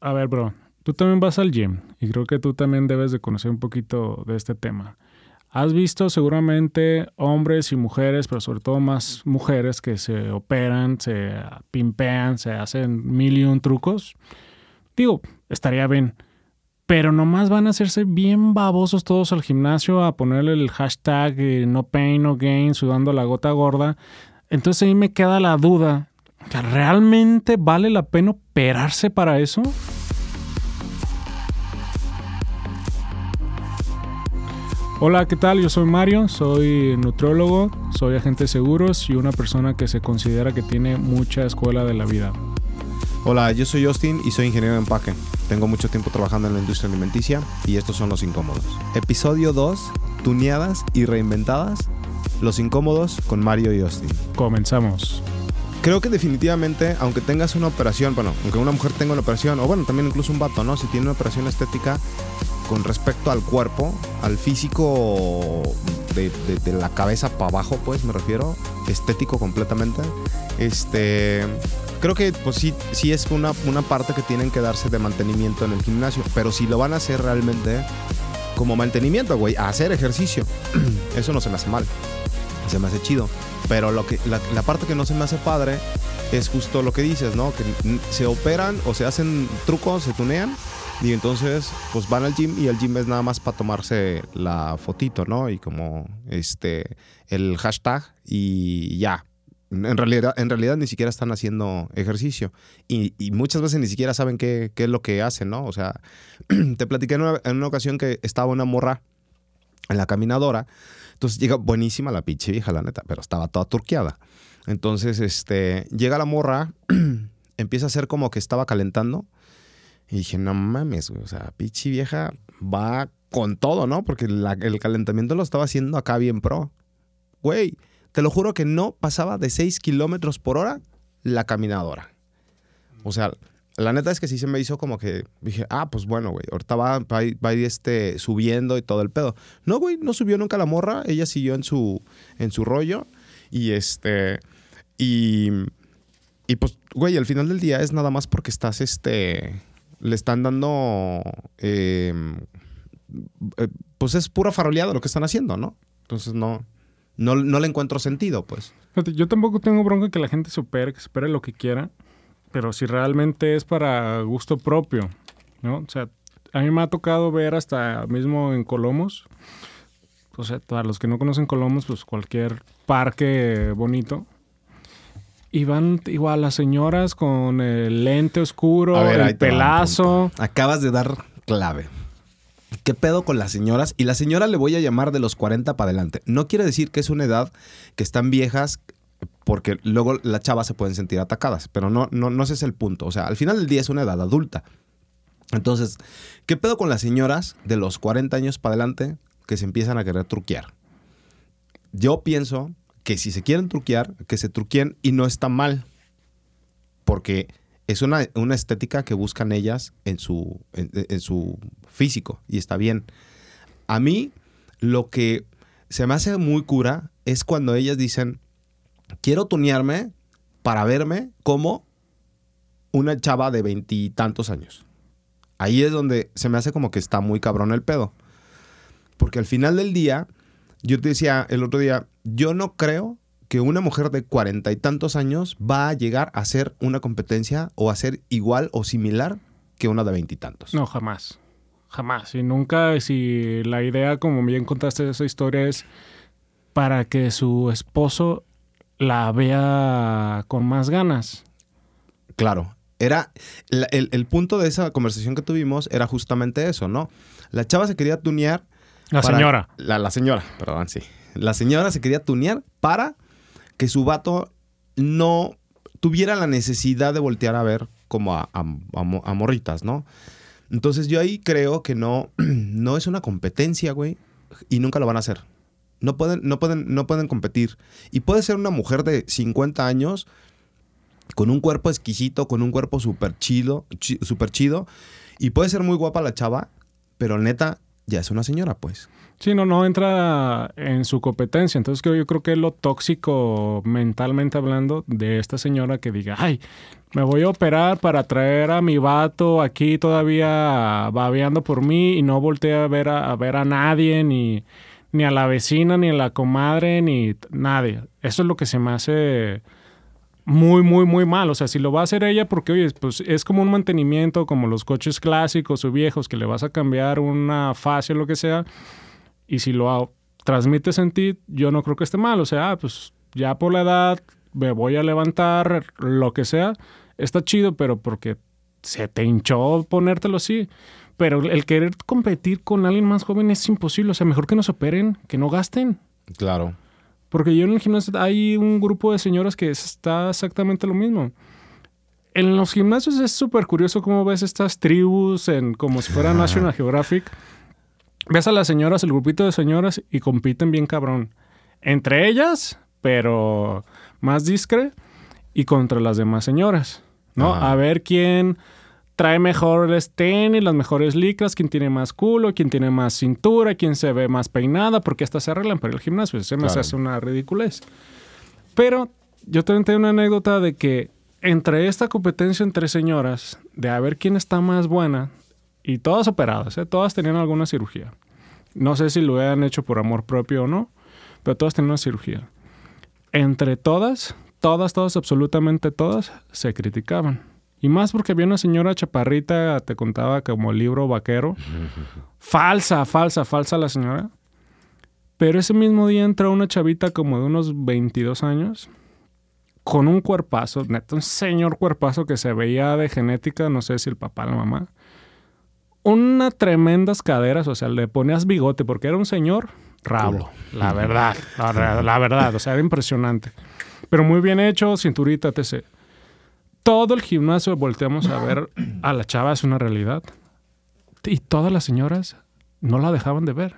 A ver, bro, tú también vas al gym y creo que tú también debes de conocer un poquito de este tema. Has visto seguramente hombres y mujeres, pero sobre todo más mujeres que se operan, se pimpean, se hacen mil y un trucos. Digo, estaría bien. Pero nomás van a hacerse bien babosos todos al gimnasio a ponerle el hashtag eh, no pain, no gain, sudando la gota gorda. Entonces ahí me queda la duda. ¿Realmente vale la pena operarse para eso? Hola, ¿qué tal? Yo soy Mario, soy nutriólogo, soy agente de seguros y una persona que se considera que tiene mucha escuela de la vida. Hola, yo soy Justin y soy ingeniero de empaque. Tengo mucho tiempo trabajando en la industria alimenticia y estos son los incómodos. Episodio 2, tuneadas y reinventadas. Los incómodos con Mario y Justin. Comenzamos. Creo que definitivamente, aunque tengas una operación, bueno, aunque una mujer tenga una operación, o bueno, también incluso un vato, ¿no? Si tiene una operación estética con respecto al cuerpo, al físico de, la cabeza para abajo, pues me refiero, estético completamente, este, creo que pues sí, sí es una, una parte que tienen que darse de mantenimiento en el gimnasio, pero si lo van a hacer realmente como mantenimiento, güey, a hacer ejercicio, eso no se me hace mal, se me hace chido. Pero lo que, la, parte que no se me hace padre es justo lo que dices, ¿no? Que se operan o se hacen trucos, se tunean y entonces pues van al gym y el gym es nada más para tomarse la fotito, ¿no? Y como este el hashtag y ya. En realidad, en realidad ni siquiera están haciendo ejercicio y, muchas veces ni siquiera saben qué, qué, es lo que hacen, ¿no? O sea, te platiqué en una, ocasión que estaba una morra en la caminadora entonces llega buenísima la pinche vieja, la neta, pero estaba toda turqueada. Entonces, este, llega la morra, empieza a hacer como que estaba calentando. Y dije, no mames, güey, o sea, pinche vieja va con todo, ¿no? Porque el calentamiento lo estaba haciendo acá bien pro. Güey, te lo juro que no pasaba de 6 kilómetros por hora la caminadora. O sea, la neta es que sí se me hizo como que dije, ah, pues bueno, güey, ahorita va, va, a ir este, subiendo y todo el pedo. No, güey, no subió nunca la morra, ella siguió en su, en su rollo y este, y, y pues, güey, al final del día es nada más porque estás, este, le están dando, em, eh, pues es pura faroleada lo que están haciendo, ¿no? Entonces no, no, no le encuentro sentido, pues. Yo tampoco tengo bronca que la gente supere, que supere lo que quiera pero si realmente es para gusto propio, ¿no? O sea, a mí me ha tocado ver hasta mismo en Colomos, o sea, para los que no conocen Colomos, pues cualquier parque bonito. Y van igual las señoras con el lente oscuro, el pelazo. Acabas de dar clave. ¿Qué pedo con las señoras? Y la señora le voy a llamar de los 40 para adelante. No quiere decir que es una edad que están viejas porque luego las chavas se pueden sentir atacadas, pero no, no, no ese es el punto. O sea, al final del día es una edad adulta. Entonces, ¿qué pedo con las señoras de los 40 años para adelante que se empiezan a querer truquear? Yo pienso que si se quieren truquear, que se truqueen y no está mal, porque es una, estética que buscan ellas en su, en su físico y está bien. A mí, lo que se me hace muy cura es cuando ellas dicen, quiero tunearme para verme como una chava de veintitantos años. Ahí es donde se me hace como que está muy cabrón el pedo. Porque al final del día, yo te decía el otro día, yo no creo que una mujer de cuarenta y tantos años va a llegar a ser una competencia o a ser igual o similar que una de veintitantos. No, jamás. Jamás. Y nunca, si la idea, como bien contaste esa historia, es para que su esposo la vea con más ganas. Claro. Era el, punto de esa conversación que tuvimos era justamente eso, ¿no? La chava se quería tunear. La señora. La, la señora, perdón, sí. La señora se quería tunear para que su vato no tuviera la necesidad de voltear a ver como a, morritas, ¿no? Entonces yo ahí creo que no, no es una competencia, güey, y nunca lo van a hacer. No pueden, no pueden, no pueden competir. Y puede ser una mujer de 50 años con un cuerpo exquisito, con un cuerpo súper chido, súper chido. Y puede ser muy guapa la chava, pero neta, ya es una señora, pues. Sí, no, no entra en su competencia. Entonces yo creo que es lo tóxico mentalmente hablando de esta señora que diga, ay, me voy a operar para traer a mi vato aquí todavía babeando por mí y no volteé a ver a, ver a nadie, ni, ni a la vecina, ni a la comadre, ni nadie. Eso es lo que se me hace muy, muy, muy mal. O sea, si lo va a hacer ella, porque, oye, pues es como un mantenimiento, como los coches clásicos o viejos, que le vas a cambiar una fase o lo que sea y si lo transmites en ti, yo no creo que esté mal. O sea, pues ya por la edad me voy a levantar, lo que sea, está chido, pero porque se te hinchó ponértelo así. Pero el querer competir con alguien más joven es imposible. O sea, mejor que no se operen, que no gasten. Claro. Porque yo en el gimnasio hay un grupo de señoras que está exactamente lo mismo. En los gimnasios es súper curioso cómo ves estas tribus en como si fuera National Geographic ves a las señoras, el grupito de señoras, y compiten bien cabrón. Entre ellas, pero más discre, y contra las demás señoras, ¿no? A ver quién trae mejores tenis, las mejores licras, quién tiene más culo, quién tiene más cintura, quién se ve más peinada, porque estas se arreglan para el gimnasio. Se me hace una ridiculez. Pero yo también tengo una anécdota de que entre esta competencia entre señoras, de a ver quién está más buena, y todas operadas, ¿eh? todas tenían alguna cirugía. No sé si lo habían hecho por amor propio o no, pero todas tenían una cirugía. Entre todas, todas, todas, absolutamente todas, se criticaban. Y más porque había una señora chaparrita, te contaba como libro vaquero. falsa, falsa, falsa la señora. Pero ese mismo día entró una chavita como de unos 22 años, con un cuerpazo, neto, un señor cuerpazo que se veía de genética, no sé si el papá o la mamá una tremendas caderas, o sea, le ponías bigote porque era un señor rabo, la verdad, la, verdad, o sea, era impresionante. Pero muy bien hecho, cinturita, etc. Todo el gimnasio volteamos a ver a la chava, es una realidad. Y todas las señoras no la dejaban de ver.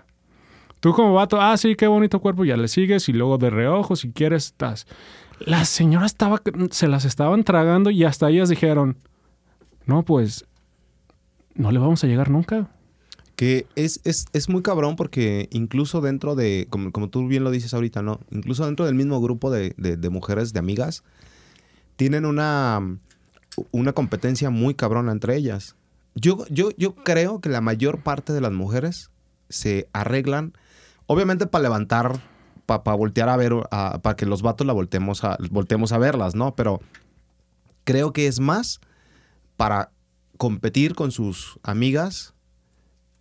Tú como vato, ah, sí, qué bonito cuerpo, ya le sigues y luego de reojo, si quieres, estás. Las señoras estaba, se las estaban tragando y hasta ellas dijeron, no, pues no le vamos a llegar nunca. Que es, es, muy cabrón porque incluso dentro de, como, como, tú bien lo dices ahorita, ¿no? Incluso dentro del mismo grupo de, mujeres, de amigas, tienen una, una competencia muy cabrona entre ellas. Yo, yo, yo creo que la mayor parte de las mujeres se arreglan, obviamente para levantar, para voltear a ver, para que los vatos la volteemos a, volteemos a verlas, ¿no? Pero creo que es más para competir con sus amigas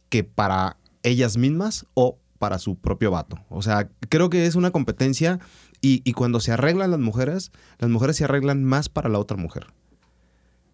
que para ellas mismas o para su propio vato. O sea, creo que es una competencia y, cuando se arreglan las mujeres, las mujeres se arreglan más para la otra mujer.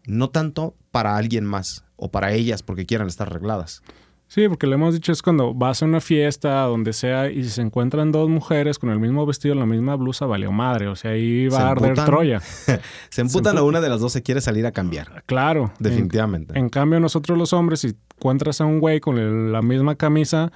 No tanto para alguien más o para ellas porque quieran estar arregladas. Sí, porque le hemos dicho es cuando vas a una fiesta, donde sea, y se encuentran dos mujeres con el mismo vestido, la misma blusa, valió madre. O sea, ahí va a arder Troya. se emputan a una de las dos se quiere salir a cambiar. Claro. Definitivamente. En, cambio, nosotros los hombres, si encuentras a un güey con la misma camisa,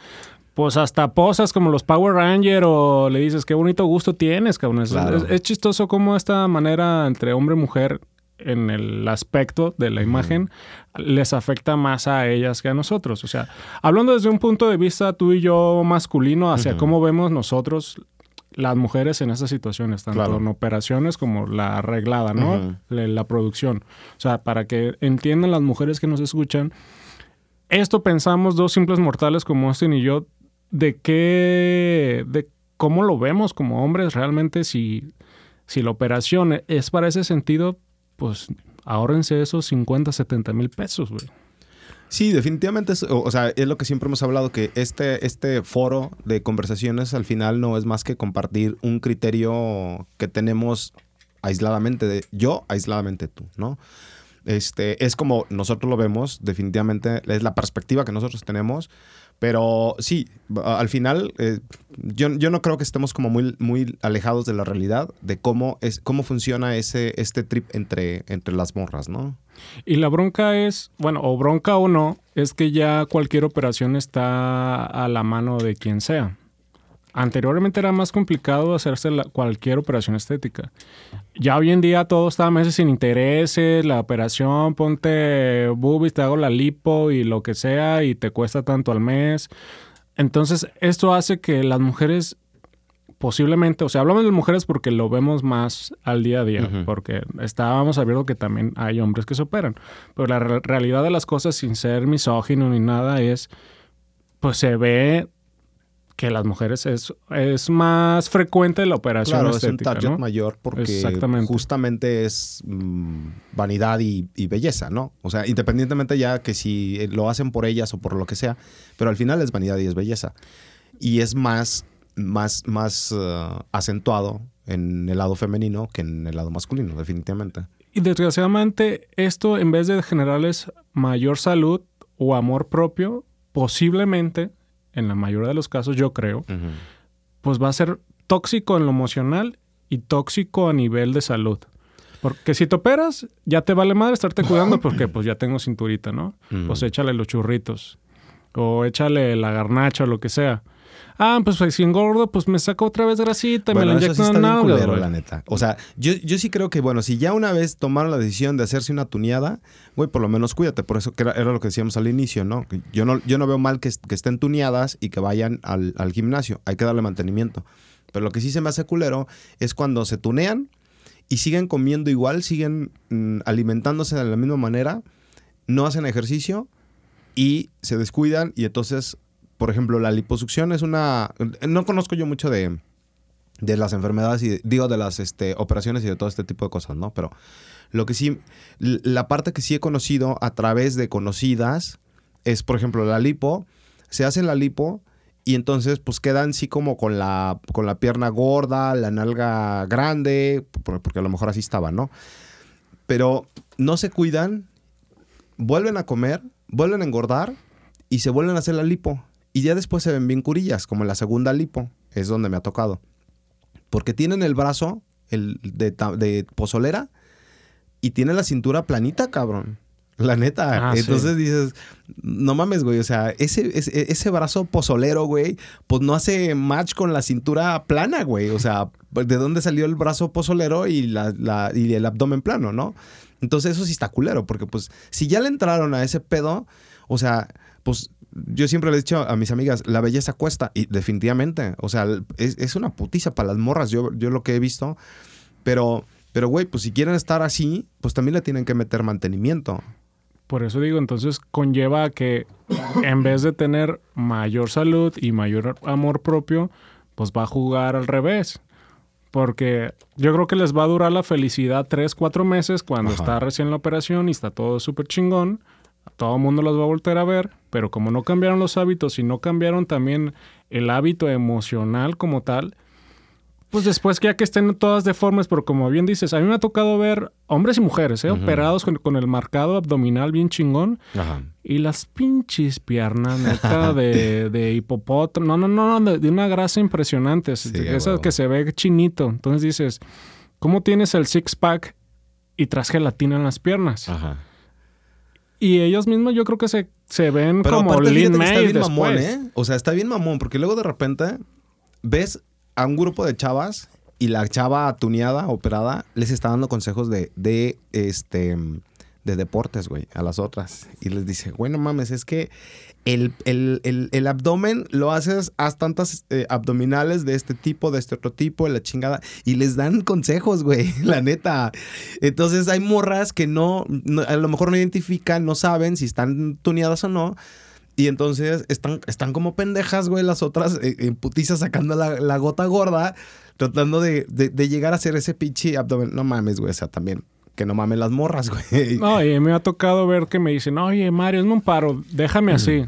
pues hasta posas como los Power Ranger o le dices qué bonito gusto tienes, cabrón. Es, es, chistoso cómo esta manera entre hombre y mujer en el aspecto de la imagen les afecta más a ellas que a nosotros. O sea, hablando desde un punto de vista tú y yo masculino hacia cómo vemos nosotros las mujeres en esas situaciones, tanto en operaciones como la arreglada, ¿no? la, producción. O sea, para que entiendan las mujeres que nos escuchan, esto pensamos dos simples mortales como Austin y yo, de qué, de cómo lo vemos como hombres realmente si, si la operación es para ese sentido, pues ahórrense esos 50, 70 mil pesos, güey. Sí, definitivamente, es, o, sea, es lo que siempre hemos hablado, que este, este foro de conversaciones al final no es más que compartir un criterio que tenemos aisladamente, de, yo aisladamente tú, ¿no? Este, es como nosotros lo vemos, definitivamente, es la perspectiva que nosotros tenemos, pero sí, al final eh, yo, no creo que estemos como muy, muy alejados de la realidad de cómo, es, cómo funciona ese, este trip entre, entre las morras, ¿no? Y la bronca es, bueno, o bronca o no, es que ya cualquier operación está a la mano de quien sea. Anteriormente era más complicado hacerse cualquier operación estética. Ya hoy en día todo está a meses sin intereses, la operación, ponte boobies, te hago la lipo y lo que sea y te cuesta tanto al mes. Entonces, esto hace que las mujeres posiblemente, o sea, hablamos de mujeres porque lo vemos más al día a día, porque estábamos sabiendo que también hay hombres que se operan, pero la realidad de las cosas sin ser misógino ni nada es, pues se ve que las mujeres es, es más frecuente la operación claro, es un target mayor porque justamente es mm, vanidad y, belleza, ¿no? O sea, independientemente ya que si lo hacen por ellas o por lo que sea, pero al final es vanidad y es belleza. Y es más, más, más uh, acentuado en el lado femenino que en el lado masculino, definitivamente. Y desgraciadamente esto, en vez de generarles mayor salud o amor propio, posiblemente en la mayoría de los casos, yo creo, pues va a ser tóxico en lo emocional y tóxico a nivel de salud. Porque si te operas, ya te vale madre estarte cuidando porque pues ya tengo cinturita, ¿no? Pues échale los churritos o échale la garnacha o lo que sea. Ah, pues, pues si engordo, pues me saco otra vez grasita y me la inyecto en algo. la neta. O sea, yo, yo sí creo que, bueno, si ya una vez tomaron la decisión de hacerse una tuneada, güey, por lo menos cuídate. Por eso que era, lo que decíamos al inicio, ¿no? Yo no, yo no veo mal que, estén tuneadas y que vayan al, gimnasio. Hay que darle mantenimiento. Pero lo que sí se me hace culero es cuando se tunean y siguen comiendo igual, siguen mm, alimentándose de la misma manera, no hacen ejercicio y se descuidan y entonces por ejemplo, la liposucción es una... No conozco yo mucho de, las enfermedades y digo de las este, operaciones y de todo este tipo de cosas, ¿no? Pero lo que sí, la parte que sí he conocido a través de conocidas es, por ejemplo, la lipo. Se hace la lipo y entonces pues quedan así como con la, con la pierna gorda, la nalga grande, porque a lo mejor así estaba, ¿no? Pero no se cuidan, vuelven a comer, vuelven a engordar y se vuelven a hacer la lipo. Y ya después se ven bien curillas, como en la segunda lipo, es donde me ha tocado. Porque tienen el brazo el de, pozolera y tienen la cintura planita, cabrón. La neta. Ah, Entonces dices, no mames, güey. O sea, ese, ese, brazo pozolero, güey, pues no hace match con la cintura plana, güey. O sea, ¿de dónde salió el brazo pozolero y, la, y el abdomen plano, no? Entonces eso sí está culero, porque pues si ya le entraron a ese pedo, o sea, pues yo siempre le he dicho a mis amigas, la belleza cuesta. Y definitivamente, o sea, es, una putiza para las morras, yo, yo lo que he visto. Pero, pero, güey, pues si quieren estar así, pues también le tienen que meter mantenimiento. Por eso digo, entonces conlleva que en vez de tener mayor salud y mayor amor propio, pues va a jugar al revés. Porque yo creo que les va a durar la felicidad tres, cuatro meses cuando está recién la operación y está todo súper chingón todo el mundo los va a volver a ver, pero como no cambiaron los hábitos y no cambiaron también el hábito emocional como tal, pues después que ya que estén todas deformes, pero como bien dices, a mí me ha tocado ver hombres y mujeres, ¿eh? operados con, el marcado abdominal bien chingón. Y las pinches piernas, neta, de, de hipopótamo. No, no, no, de, una grasa impresionante. esa que se ve chinito. Entonces dices, ¿cómo tienes el six-pack y tras gelatina en las piernas? Ajá. Y ellos mismos yo creo que se, se ven como lean está bien mamón, ¿eh? O sea, está bien mamón, porque luego de repente ves a un grupo de chavas y la chava tuneada, operada, les está dando consejos de, de este de deportes, güey, a las otras. Y les dice, bueno, mames, es que el, abdomen lo haces, haz tantas eh, abdominales de este tipo, de este otro tipo, de la chingada, y les dan consejos, güey, la neta. Entonces hay morras que no, a lo mejor no identifican, no saben si están tuneadas o no. Y entonces están, están como pendejas, güey, las otras eh, en putiza sacando la, gota gorda, tratando de, de, llegar a hacer ese pinche abdomen. No mames, güey, o sea, también que no mames las morras, güey. No, y me ha tocado ver que me dicen, oye, Mario, es un paro, déjame así.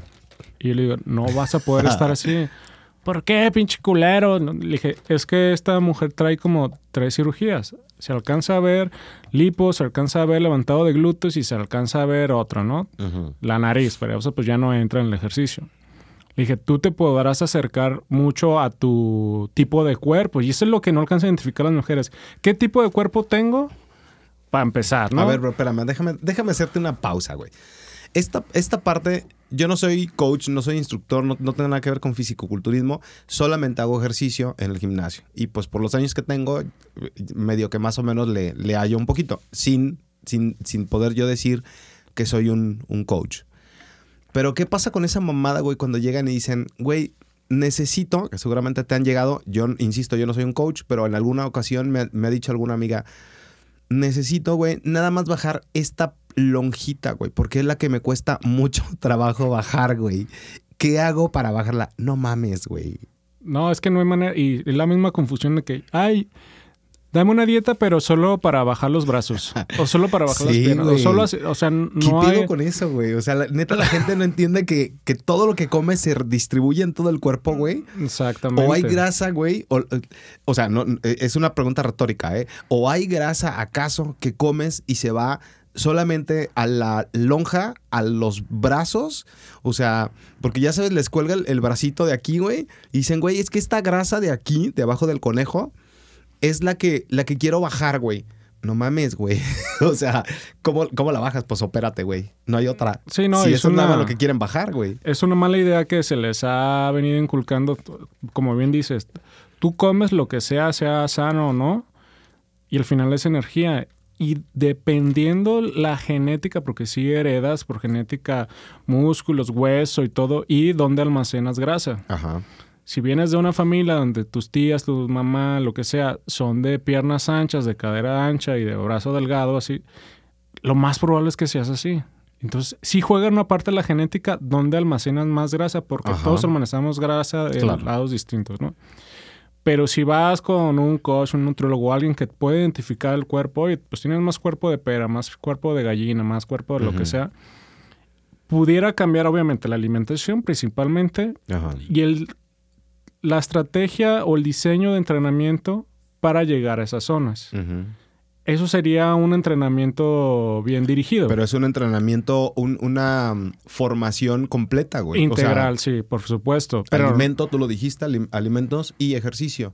Y yo le digo, no vas a poder estar así. ¿Por qué, pinche culero? Le dije, es que esta mujer trae como tres cirugías. Se alcanza a ver lipo, se alcanza a ver levantado de glúteos y se alcanza a ver otro, ¿no? La nariz, pero eso pues ya no entra en el ejercicio. Le dije, tú te podrás acercar mucho a tu tipo de cuerpo. Y eso es lo que no alcanza a identificar las mujeres. ¿Qué tipo de cuerpo tengo? Para empezar, ¿no? A ver, bro, espérame, déjame, déjame hacerte una pausa, güey. esta, esta parte, yo no soy coach, no soy instructor, no, no tengo nada que ver con fisicoculturismo, solamente hago ejercicio en el gimnasio. Y pues por los años que tengo, medio que más o menos le, le hallo un poquito, sin, sin, sin poder yo decir que soy un, un coach. Pero ¿qué pasa con esa mamada, güey, cuando llegan y dicen, güey, necesito, que seguramente te han llegado, yo insisto, yo no soy un coach, pero en alguna ocasión me, me ha dicho alguna amiga, necesito, güey, nada más bajar esta lonjita, güey, porque es la que me cuesta mucho trabajo bajar, güey. ¿Qué hago para bajarla? No mames, güey. No, es que no hay manera. Y es la misma confusión de que, ay, dame una dieta, pero solo para bajar los brazos. O solo para bajar las piernas. O solo, así- o sea, ¿Qué no pedo hay. con eso, güey? O sea, la- neta, la gente no entiende que, que todo lo que come se distribuye en todo el cuerpo, güey. Exactamente. O hay grasa, güey. O, o sea, no, eh, es una pregunta retórica, ¿eh? O hay grasa, acaso, que comes y se va solamente a la lonja, a los brazos. O sea, porque ya sabes, les cuelga el, el bracito de aquí, güey. Y dicen, güey, es que esta grasa de aquí, de abajo del conejo, es la que, la que quiero bajar, güey. No mames, güey. o sea, ¿cómo, ¿cómo la bajas? Pues opérate, güey. No hay otra. Sí, no, si eso es es nada una- más lo que quieren bajar, güey. Es una mala idea que se les ha venido inculcando, como bien dices, tú comes lo que sea, sea sano o no, y al final es energía. Y dependiendo la genética, porque sí heredas por genética músculos, hueso y todo, y dónde almacenas grasa. Ajá. Si vienes de una familia donde tus tías, tu mamá, lo que sea, son de piernas anchas, de cadera ancha y de brazo delgado, así, lo más probable es que seas así. Entonces, sí juega una parte de la genética donde almacenas más grasa, porque Ajá. todos almacenamos grasa en Claro. lados distintos, ¿no? Pero si vas con un coach, un nutriólogo, alguien que puede identificar el cuerpo, oye, pues tienes más cuerpo de pera, más cuerpo de gallina, más cuerpo de lo que sea, pudiera cambiar obviamente la alimentación principalmente Ajá. y el, la estrategia o el diseño de entrenamiento para llegar a esas zonas. Eso sería un entrenamiento bien dirigido. Pero es un entrenamiento, un- una mm, formación completa, güey. O sea, Integral, sí, por supuesto. Pero alimento, tú lo dijiste, alim- alimentos y ejercicio.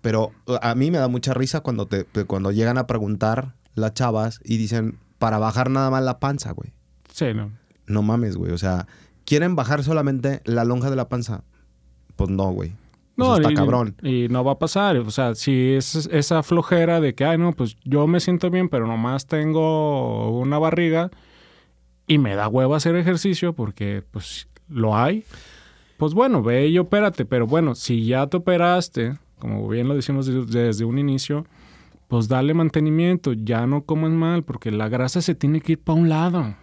Pero uh, a mí me da mucha risa cuando, te- cuando llegan a preguntar las chavas y dicen, para bajar nada más la panza, güey. sí, no. No mames, güey. O sea, ¿quieren bajar solamente la lonja de la panza? Pues no, güey. No, está y, cabrón. y no va a pasar. O sea, si es esa flojera de que, ay, no, pues yo me siento bien, pero nomás tengo una barriga y me da huevo hacer ejercicio porque, pues, lo hay. Pues bueno, ve y opérate. Pero bueno, si ya te operaste, como bien lo decimos de- desde un inicio, pues dale mantenimiento. Ya no comas mal porque la grasa se tiene que ir para un lado.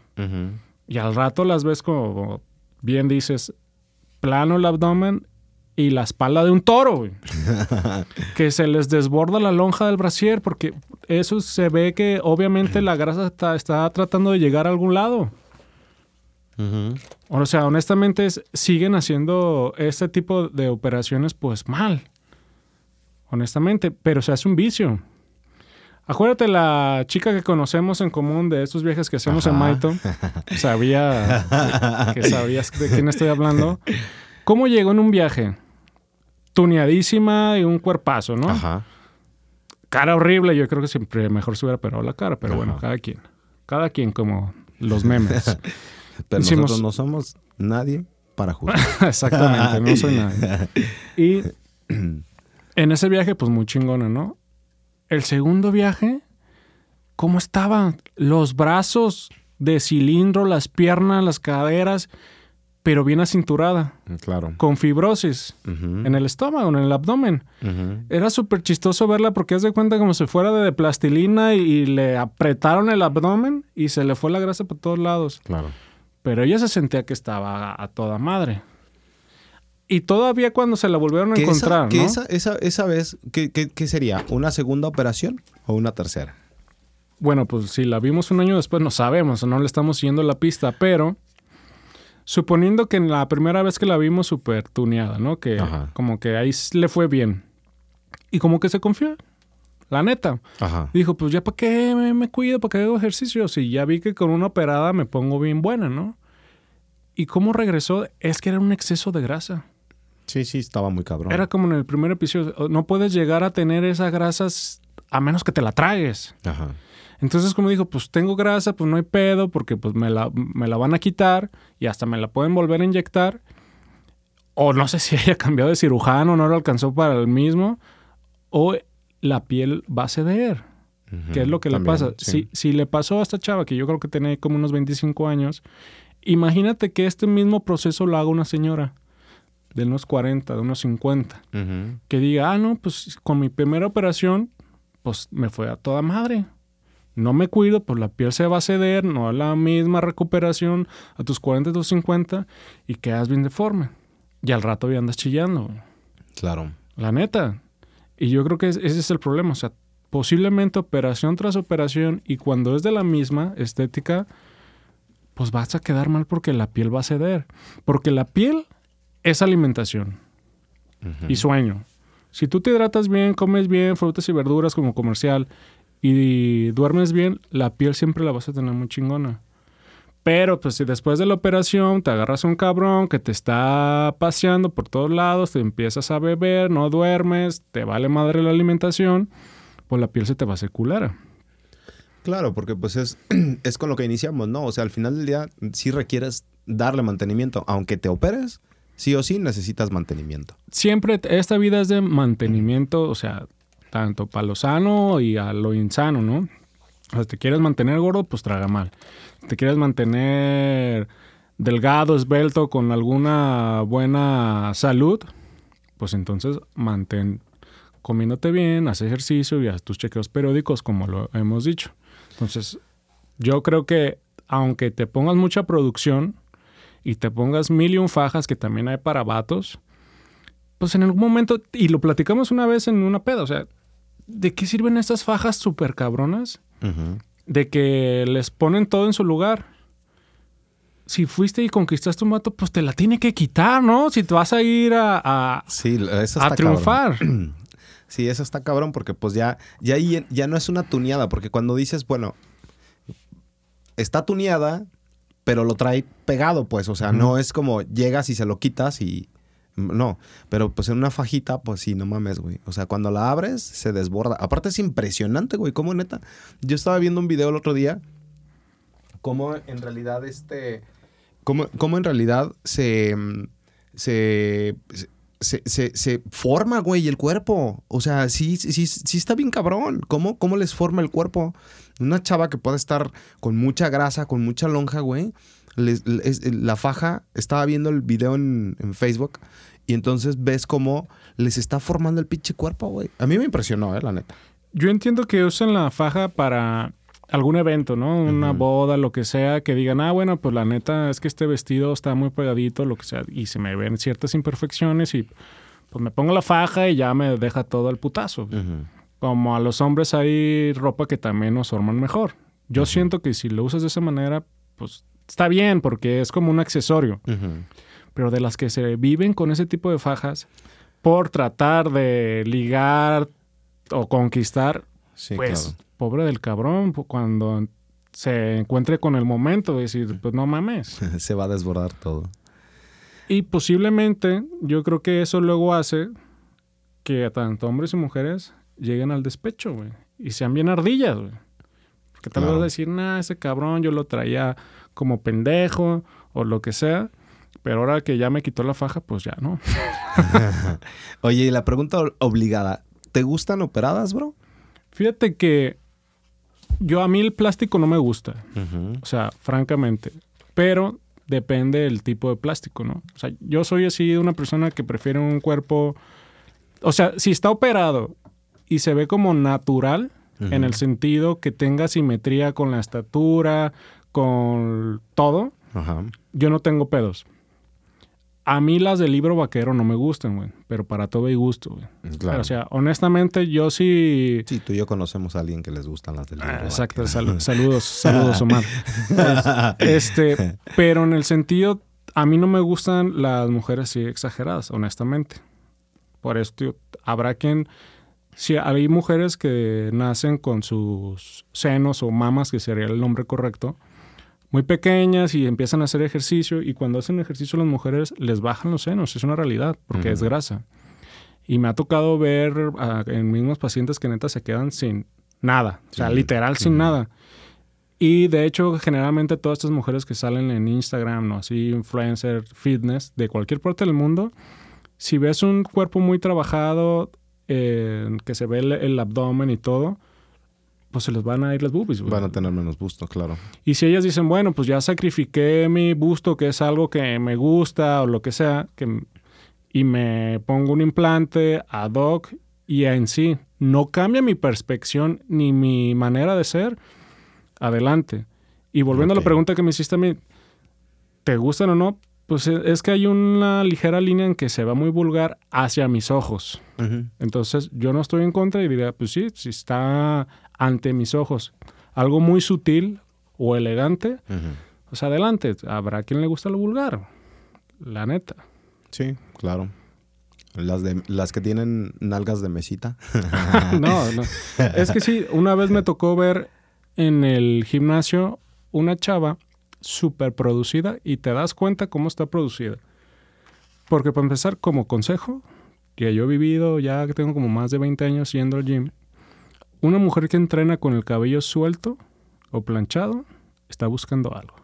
Y al rato las ves como bien dices, plano el abdomen y la espalda de un toro, güey. que se les desborda la lonja del brasier porque eso se ve que obviamente la grasa está, está tratando de llegar a algún lado. Ujú. O sea, honestamente es- siguen haciendo este tipo de operaciones pues mal. Honestamente, pero se hace un vicio. Acuérdate la chica que conocemos en común de estos viajes que hacemos en. Maito. Sabía que sabías de quién estoy hablando. ¿Cómo llegó en un viaje? Tuneadísima y un cuerpazo, ¿no? Ajá. Cara horrible. Yo creo que siempre mejor se hubiera operado la cara, pero bueno, cada quien. Cada quien como los memes. Pero Hicimos- nosotros no somos nadie para juzgar. Exactamente, no soy nadie. Y en ese viaje, pues muy chingona, ¿no? El segundo viaje, ¿cómo estaban? Los brazos de cilindro, las piernas, las caderas, pero bien acinturada, claro. con fibrosis en el estómago, en el abdomen. Era súper chistoso verla porque haz de cuenta como si fuera de plastilina y, y le apretaron el abdomen y se le fue la grasa por todos lados. Claro. Pero ella se sentía que estaba a, a toda madre. Y todavía cuando se la volvieron a encontrar, esa, que ¿no? esa, esa, esa vez, ¿qué, qué, qué sería? ¿Una segunda operación o una tercera? Bueno, pues si la vimos un año después, no sabemos, no le estamos siguiendo la pista, pero suponiendo que en la primera vez que la vimos súper tuneada, ¿no? Que Ajá. como que ahí le fue bien. Y como que se confió, la neta. Ajá. Dijo, pues ya para qué me, me cuido, para qué hago ejercicio, si ya vi que con una operada me pongo bien buena, ¿no? Y cómo regresó, es que era un exceso de grasa. Sí, sí, estaba muy cabrón. Era como en el primer episodio, no puedes llegar a tener esas grasas a menos que te la tragues. Ajá. Entonces, como dijo, pues tengo grasa, pues no hay pedo, porque pues me la, me la van a quitar y hasta me la pueden volver a inyectar. O no sé si haya cambiado de cirujano, no lo alcanzó para el mismo. O la piel va a ceder. ¿Qué es lo que le pasa? Si, si le pasó a esta chava, que yo creo que tiene como unos 25 años, imagínate que este mismo proceso lo haga una señora de unos 40, de unos 50, que diga, ah, no, pues con mi primera operación, pues me fue a toda madre. No me cuido, pues la piel se va a ceder, no a la misma recuperación a tus 40, tus 50 y quedas bien deforme. Y al rato ya andas chillando. Claro. La neta. Y yo creo que ese es el problema. O sea, posiblemente operación tras operación y cuando es de la misma estética, pues vas a quedar mal porque la piel va a ceder. Porque la piel es alimentación y sueño. Si tú te hidratas bien, comes bien, frutas y verduras como comercial y duermes bien, la piel siempre la vas a tener muy chingona. Pero pues si después de la operación te agarras un cabrón que te está paseando por todos lados, te empiezas a beber, no duermes, te vale madre la alimentación, pues la piel se te va a culera. Claro, porque pues es, es con lo que iniciamos, ¿no? O sea, al final del día sí requieres darle mantenimiento, aunque te operes, sí o sí necesitas mantenimiento. Siempre esta vida es de mantenimiento, o sea, tanto para lo sano y a lo insano, ¿no? O sea, te quieres mantener gordo, pues traga mal. Te quieres mantener delgado, esbelto, con alguna buena salud, pues entonces mantén comiéndote bien, haz ejercicio y haz tus chequeos periódicos, como lo hemos dicho. Entonces, yo creo que aunque te pongas mucha producción y te pongas mil y un fajas que también hay para vatos, pues en algún momento, y lo platicamos una vez en una peda, o sea, ¿de qué sirven estas fajas súper cabronas? De que les ponen todo en su lugar. Si fuiste y conquistaste un vato, pues te la tiene que quitar, ¿no? Si te vas a ir a, a, a triunfar. Sí, eso está cabrón porque pues ya, ya, ya no es una tuneada, porque cuando dices, bueno, está tuneada, pero lo trae pegado, pues, o sea, no es como llegas y se lo quitas y no, pero pues en una fajita, pues sí, no mames, güey. O sea, cuando la abres, se desborda. Aparte es impresionante, güey, cómo neta. Yo estaba viendo un video el otro día, cómo en realidad este, cómo, cómo en realidad se, se, se, se, se, forma, güey, el cuerpo. O sea, sí, sí, sí está bien cabrón. ¿Cómo, ¿Cómo les forma el cuerpo? Una chava que puede estar con mucha grasa, con mucha lonja, güey la faja, estaba viendo el video en, Facebook y entonces ves cómo les está formando el pinche cuerpo, güey. A mí me impresionó, eh, la neta. Yo entiendo que usen la faja para algún evento, ¿no? Una boda, lo que sea, que digan, ah, bueno, pues la neta es que este vestido está muy pegadito, lo que sea, y se me ven ciertas imperfecciones y pues me pongo la faja y ya me deja todo el putazo. Como a los hombres hay ropa que también nos forman mejor. Yo siento que si lo usas de esa manera, pues está bien porque es como un accesorio. Pero de las que se viven con ese tipo de fajas por tratar de ligar o conquistar, pues pobre del cabrón cuando se encuentre con el momento de decir, pues no mames. se va a desbordar todo. Y posiblemente yo creo que eso luego hace que tanto hombres y mujeres lleguen al despecho, güey. Y sean bien ardillas, güey. Porque tal vez decir, nah, ese cabrón yo lo traía como pendejo o lo que sea. Pero ahora que ya me quitó la faja, pues ya no. Oye, y la pregunta obligada, ¿te gustan operadas, bro? Fíjate que yo a mí el plástico no me gusta. O sea, francamente. Pero depende del tipo de plástico, ¿no? O sea, yo soy así una persona que prefiere un cuerpo... O sea, si está operado y se ve como natural, en el sentido que tenga simetría con la estatura, con todo, yo no tengo pedos. A mí las del libro vaquero no me gustan, güey. Pero para todo hay gusto, güey. Claro. o sea, honestamente, yo sí... Sí, tú y yo conocemos a alguien que les gustan las del libro ah, Exacto. saludos, saludos, Omar. este, pero en el sentido... A mí no me gustan las mujeres así exageradas, honestamente. Por esto habrá quien... Si hay mujeres que nacen con sus senos o mamas, que sería el nombre correcto, muy pequeñas y empiezan a hacer ejercicio y cuando hacen ejercicio las mujeres les bajan los senos, es una realidad, porque es grasa. Y me ha tocado ver en mismos pacientes que neta se quedan sin Nada. O sea, Sí. literal sin nada. Y de hecho, generalmente todas estas mujeres que salen en Instagram, ¿no? Así, influencer, fitness, de cualquier parte del mundo, si ves un cuerpo muy trabajado, eh, que se ve el, el abdomen y todo, pues se les van a ir las boobies, güey. Van a tener menos busto, claro. Y si ellas dicen, bueno, pues ya sacrifiqué mi busto, que es algo que me gusta o lo que sea, que, y me pongo un implante ad hoc y en sí no cambia mi perspección ni mi manera de ser, adelante. Y volviendo a la pregunta que me hiciste a mí, ¿te gustan o no? Pues e- es que hay una ligera línea en que se va muy vulgar hacia mis ojos. Entonces yo no estoy en contra y diría, pues sí, si está ante mis ojos algo muy sutil o elegante, Ujú. pues adelante. Habrá quien le gusta lo vulgar. La neta. Sí, claro. Las, de, las que tienen nalgas de mesita. no, no. Es que sí, una vez me tocó ver en el gimnasio una chava súper producida y te das cuenta cómo está producida. Porque para empezar, como consejo, que yo he vivido ya que tengo como más de 20 años yendo al gym, una mujer que entrena con el cabello suelto o planchado está buscando algo.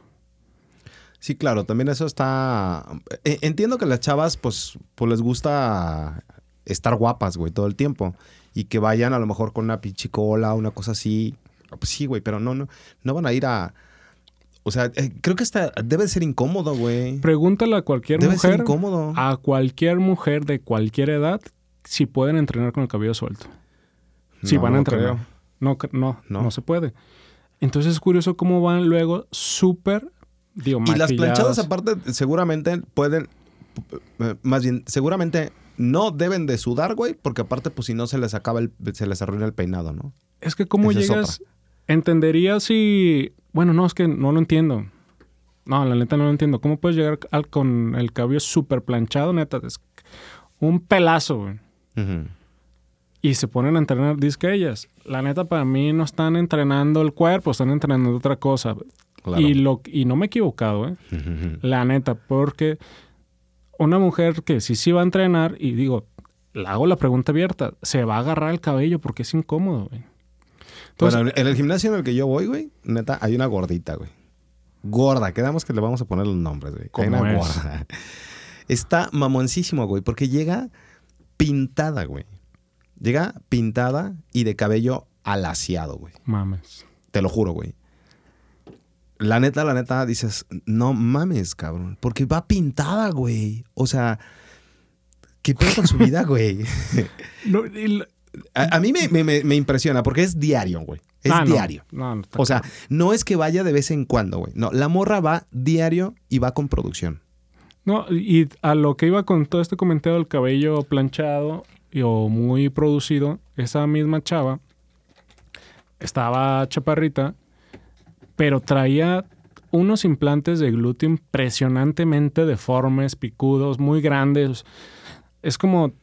Sí, claro, también eso está... e- Entiendo que las chavas, pues, pues les gusta estar guapas, güey, todo el tiempo. Y que vayan a lo mejor con una pichicola, una cosa así. Pues sí, güey, pero no, no, no van a ir a... O sea, eh, creo que hasta debe ser incómodo, güey. Pregúntale a cualquier Debe ser mujer, incómodo. a cualquier mujer de cualquier edad, si pueden entrenar con el cabello suelto. Si No, van a entrenar. No, no, No. no, se puede. Entonces es curioso cómo van luego súper, digo, Y las planchadas aparte seguramente pueden, eh, más bien, seguramente no deben de sudar, güey, porque aparte pues si no se les acaba el, se les arruina el peinado, ¿no? Es que cómo Esa llegas, entendería si, bueno, no, es que no lo entiendo. No, la neta no lo entiendo. ¿Cómo puedes llegar al, con el cabello súper planchado, neta? Es un pelazo, güey. Y se ponen a entrenar, dice que ellas. La neta, para mí no están entrenando el cuerpo, están entrenando otra cosa. Claro. Y, lo, y no me he equivocado, ¿eh? La neta, porque una mujer que sí sí va a entrenar, y digo, le hago la pregunta abierta, se va a agarrar el cabello porque es incómodo, güey. Entonces, bueno, en el gimnasio en el que yo voy, güey, neta, hay una gordita, güey. Gorda, quedamos que le vamos a poner los nombres, güey. Hay ¿Cómo una es? gorda. Está mamoncísimo, güey, porque llega pintada, güey. Llega pintada y de cabello alaciado, güey. mames. Te lo juro, güey. La neta, la neta, dices, no mames, cabrón. Porque va pintada, güey. O sea, ¿qué pedo con su vida, güey? No, la- A, a mí me, me- impresiona porque es diario, güey. Es Ah, diario. No, O sea, no es que vaya de vez en cuando, güey. No, la morra va diario y va con producción. No, y a lo que iba con todo este comentario del cabello planchado y- o muy producido, esa misma chava estaba chaparrita, pero traía unos implantes de glúteo impresionantemente deformes, picudos, muy grandes. Es como,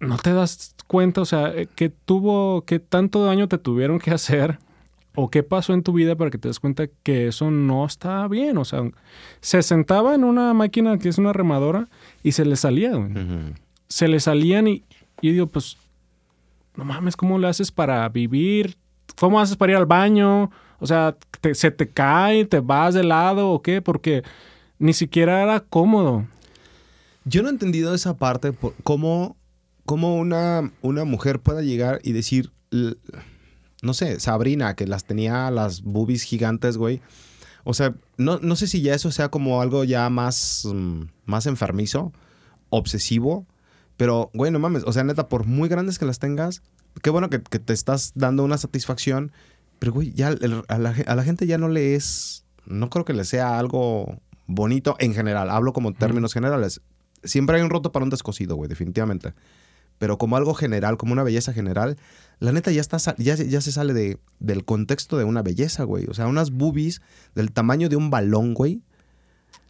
no te das cuenta, o sea, eh, que tuvo, que tanto daño te tuvieron que hacer o qué pasó en tu vida para que te des cuenta que eso no está bien. O sea, se sentaba en una máquina que es una remadora y se le salía, güey. Se le salían y, y digo, pues, no mames, ¿cómo le haces para vivir? ¿Cómo haces para ir al baño? O sea, te- se te cae, te vas de lado o qué? Porque ni siquiera era cómodo. Yo no he entendido esa parte, por- cómo, cómo una, una mujer pueda llegar y decir, no sé, Sabrina, que las tenía las boobies gigantes, güey. O sea, no, no sé si ya eso sea como algo ya más, mm, más enfermizo, obsesivo, pero, güey, no mames, o sea, neta, por muy grandes que las tengas, qué bueno que, que te estás dando una satisfacción, pero, güey, ya el- a, la, a la gente ya no le es, no creo que le sea algo bonito en general, hablo como en términos generales. Siempre hay un roto para un descosido, güey, definitivamente. Pero como algo general, como una belleza general, la neta ya está ya, se- ya se sale de, del contexto de una belleza, güey. O sea, unas boobies del tamaño de un balón, güey.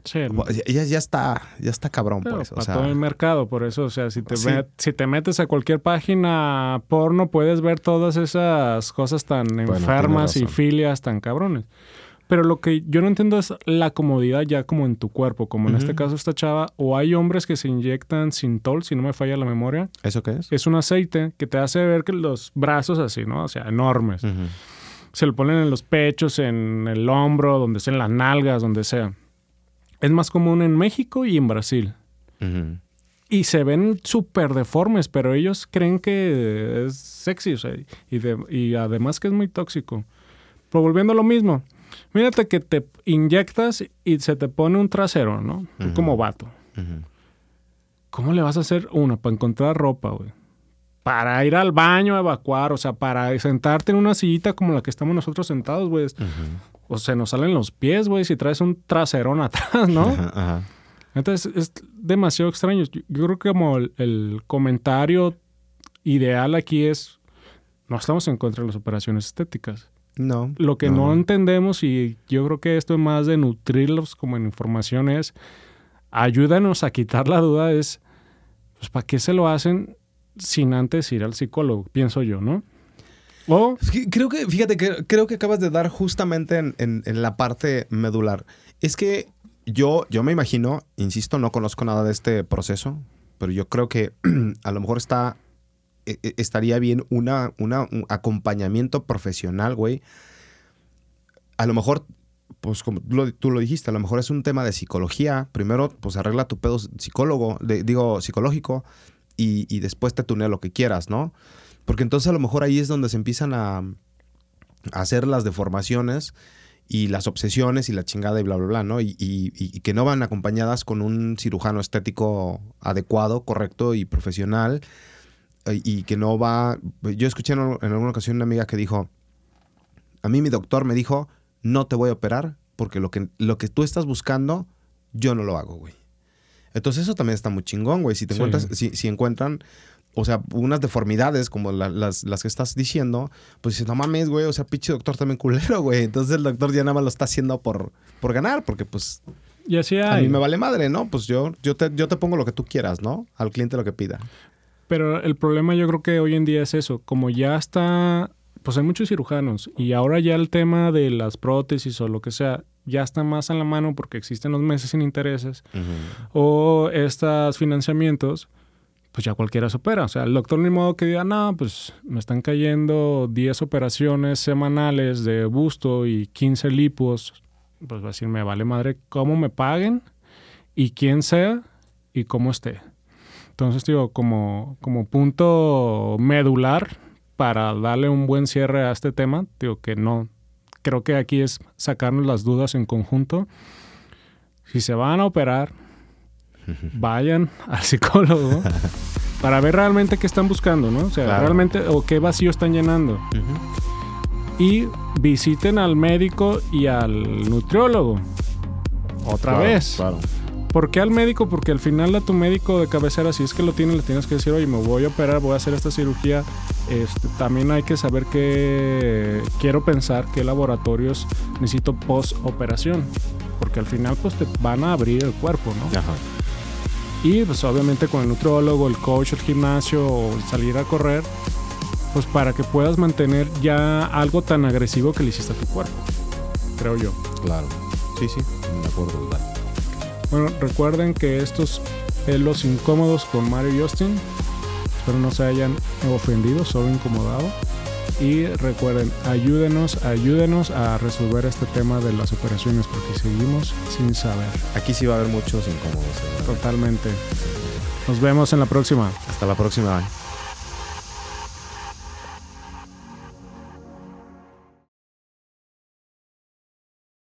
Sí, Ya, ya, está, ya está cabrón, Pero pues. O para sea, todo el mercado, por eso, o sea, si te, Sí. met- si te metes a cualquier página porno, puedes ver todas esas cosas tan enfermas y filias tan cabrones. Pero lo que yo no entiendo es la comodidad ya como en tu cuerpo, como en este Ujú. caso esta chava, o hay hombres que se inyectan Sintol, si no me falla la memoria. ¿Eso qué es? Es un aceite que te hace ver que los brazos así, ¿no? O sea, enormes. Ujú. Se lo ponen en los pechos, en el hombro, donde sea, en las nalgas, donde sea. Es más común en México y en Brasil. Ujú. Y se ven súper deformes, pero ellos creen que es sexy, o sea, y, de- y además que es muy tóxico. Pero volviendo a lo mismo, mírate que te inyectas y se te pone un trasero, ¿no? Tú como vato. ¿Cómo le vas a hacer una para encontrar ropa, güey? Para ir al baño a evacuar, o sea, para sentarte en una sillita como la que estamos nosotros sentados, güey. O se nos salen los pies, güey, si traes un traserón atrás, ¿no? Entonces es demasiado extraño. Yo, yo creo que como el, el comentario ideal aquí es, no estamos en contra de las operaciones estéticas. No. Lo que no, entendemos y yo creo que esto es más de nutrirlos como en información es, ayúdanos a quitar la duda es, pues ¿para qué se lo hacen sin antes ir al psicólogo? Pienso yo, ¿no? O Creo que, fíjate, que, creo que acabas de dar justamente en, en- en la parte medular. Es que yo, yo me imagino, insisto, no conozco nada de este proceso, pero yo creo que a lo mejor está, estaría bien una, un acompañamiento profesional, güey. A lo mejor, pues como tú lo, dijiste, a lo mejor es un tema de psicología. Primero, pues arregla tu pedo psicólogo, digo, psicológico, y, después te tunea lo que quieras, ¿no? Porque entonces a lo mejor ahí es donde se empiezan a, hacer las deformaciones y las obsesiones y la chingada y bla, bla, bla, ¿no? Y que no van acompañadas con un cirujano estético adecuado, correcto y profesional. Eh, Y que no va... Yo escuché en, en alguna ocasión una amiga que dijo, a mí mi doctor me dijo, no te voy a operar porque lo que, lo que tú estás buscando, yo no lo hago, güey. Entonces eso también está muy chingón, güey. Si te Sí. encuentras, si, si encuentran, o sea, unas deformidades como la- las, las que estás diciendo, pues dices, no mames, güey, o sea, pinche doctor también culero, güey. Entonces el doctor ya nada más lo está haciendo por, por ganar, porque pues y así a hay. mí me vale madre, ¿no? Pues yo, yo, te, yo te pongo lo que tú quieras, ¿no? Al cliente lo que pida. Pero el problema yo creo que hoy en día es eso, como ya está, pues hay muchos cirujanos y ahora ya el tema de las prótesis o lo que sea, ya está más a la mano porque existen los meses sin intereses o estos financiamientos, pues ya cualquiera se opera. O sea, el doctor ni modo que diga, no, pues me están cayendo 10 operaciones semanales de busto y 15 lipos. Pues va a decir, me vale madre cómo me paguen y quién sea y cómo esté. Entonces, digo, como, como punto medular para darle un buen cierre a este tema, digo que no, creo que aquí es sacarnos las dudas en conjunto. Si se van a operar, vayan al psicólogo para ver realmente qué están buscando, ¿no? O sea, Claro. realmente, o qué vacío están llenando. Y visiten al médico y al nutriólogo. Otra Claro, vez. Claro. ¿Por qué al médico? Porque al final a tu médico de cabecera, si es que lo tiene, le tienes que decir, oye, me voy a operar, voy a hacer esta cirugía. Este, también hay que saber que quiero pensar qué laboratorios necesito post operación. Porque al final pues te van a abrir el cuerpo, ¿no? Ajá. Y pues obviamente con el nutriólogo, el coach, el gimnasio o salir a correr, pues para que puedas mantener ya algo tan agresivo que le hiciste a tu cuerpo, creo yo. Claro. Sí, sí, de acuerdo. total. Bueno, recuerden que estos Los Incómodos con Mario y Justin, espero no se hayan ofendido, solo incomodado. Y recuerden, ayúdenos, ayúdenos a resolver este tema de las operaciones porque seguimos sin saber. Aquí sí va a haber muchos incómodos. ¿verdad? Totalmente. Nos vemos en la próxima. Hasta la próxima.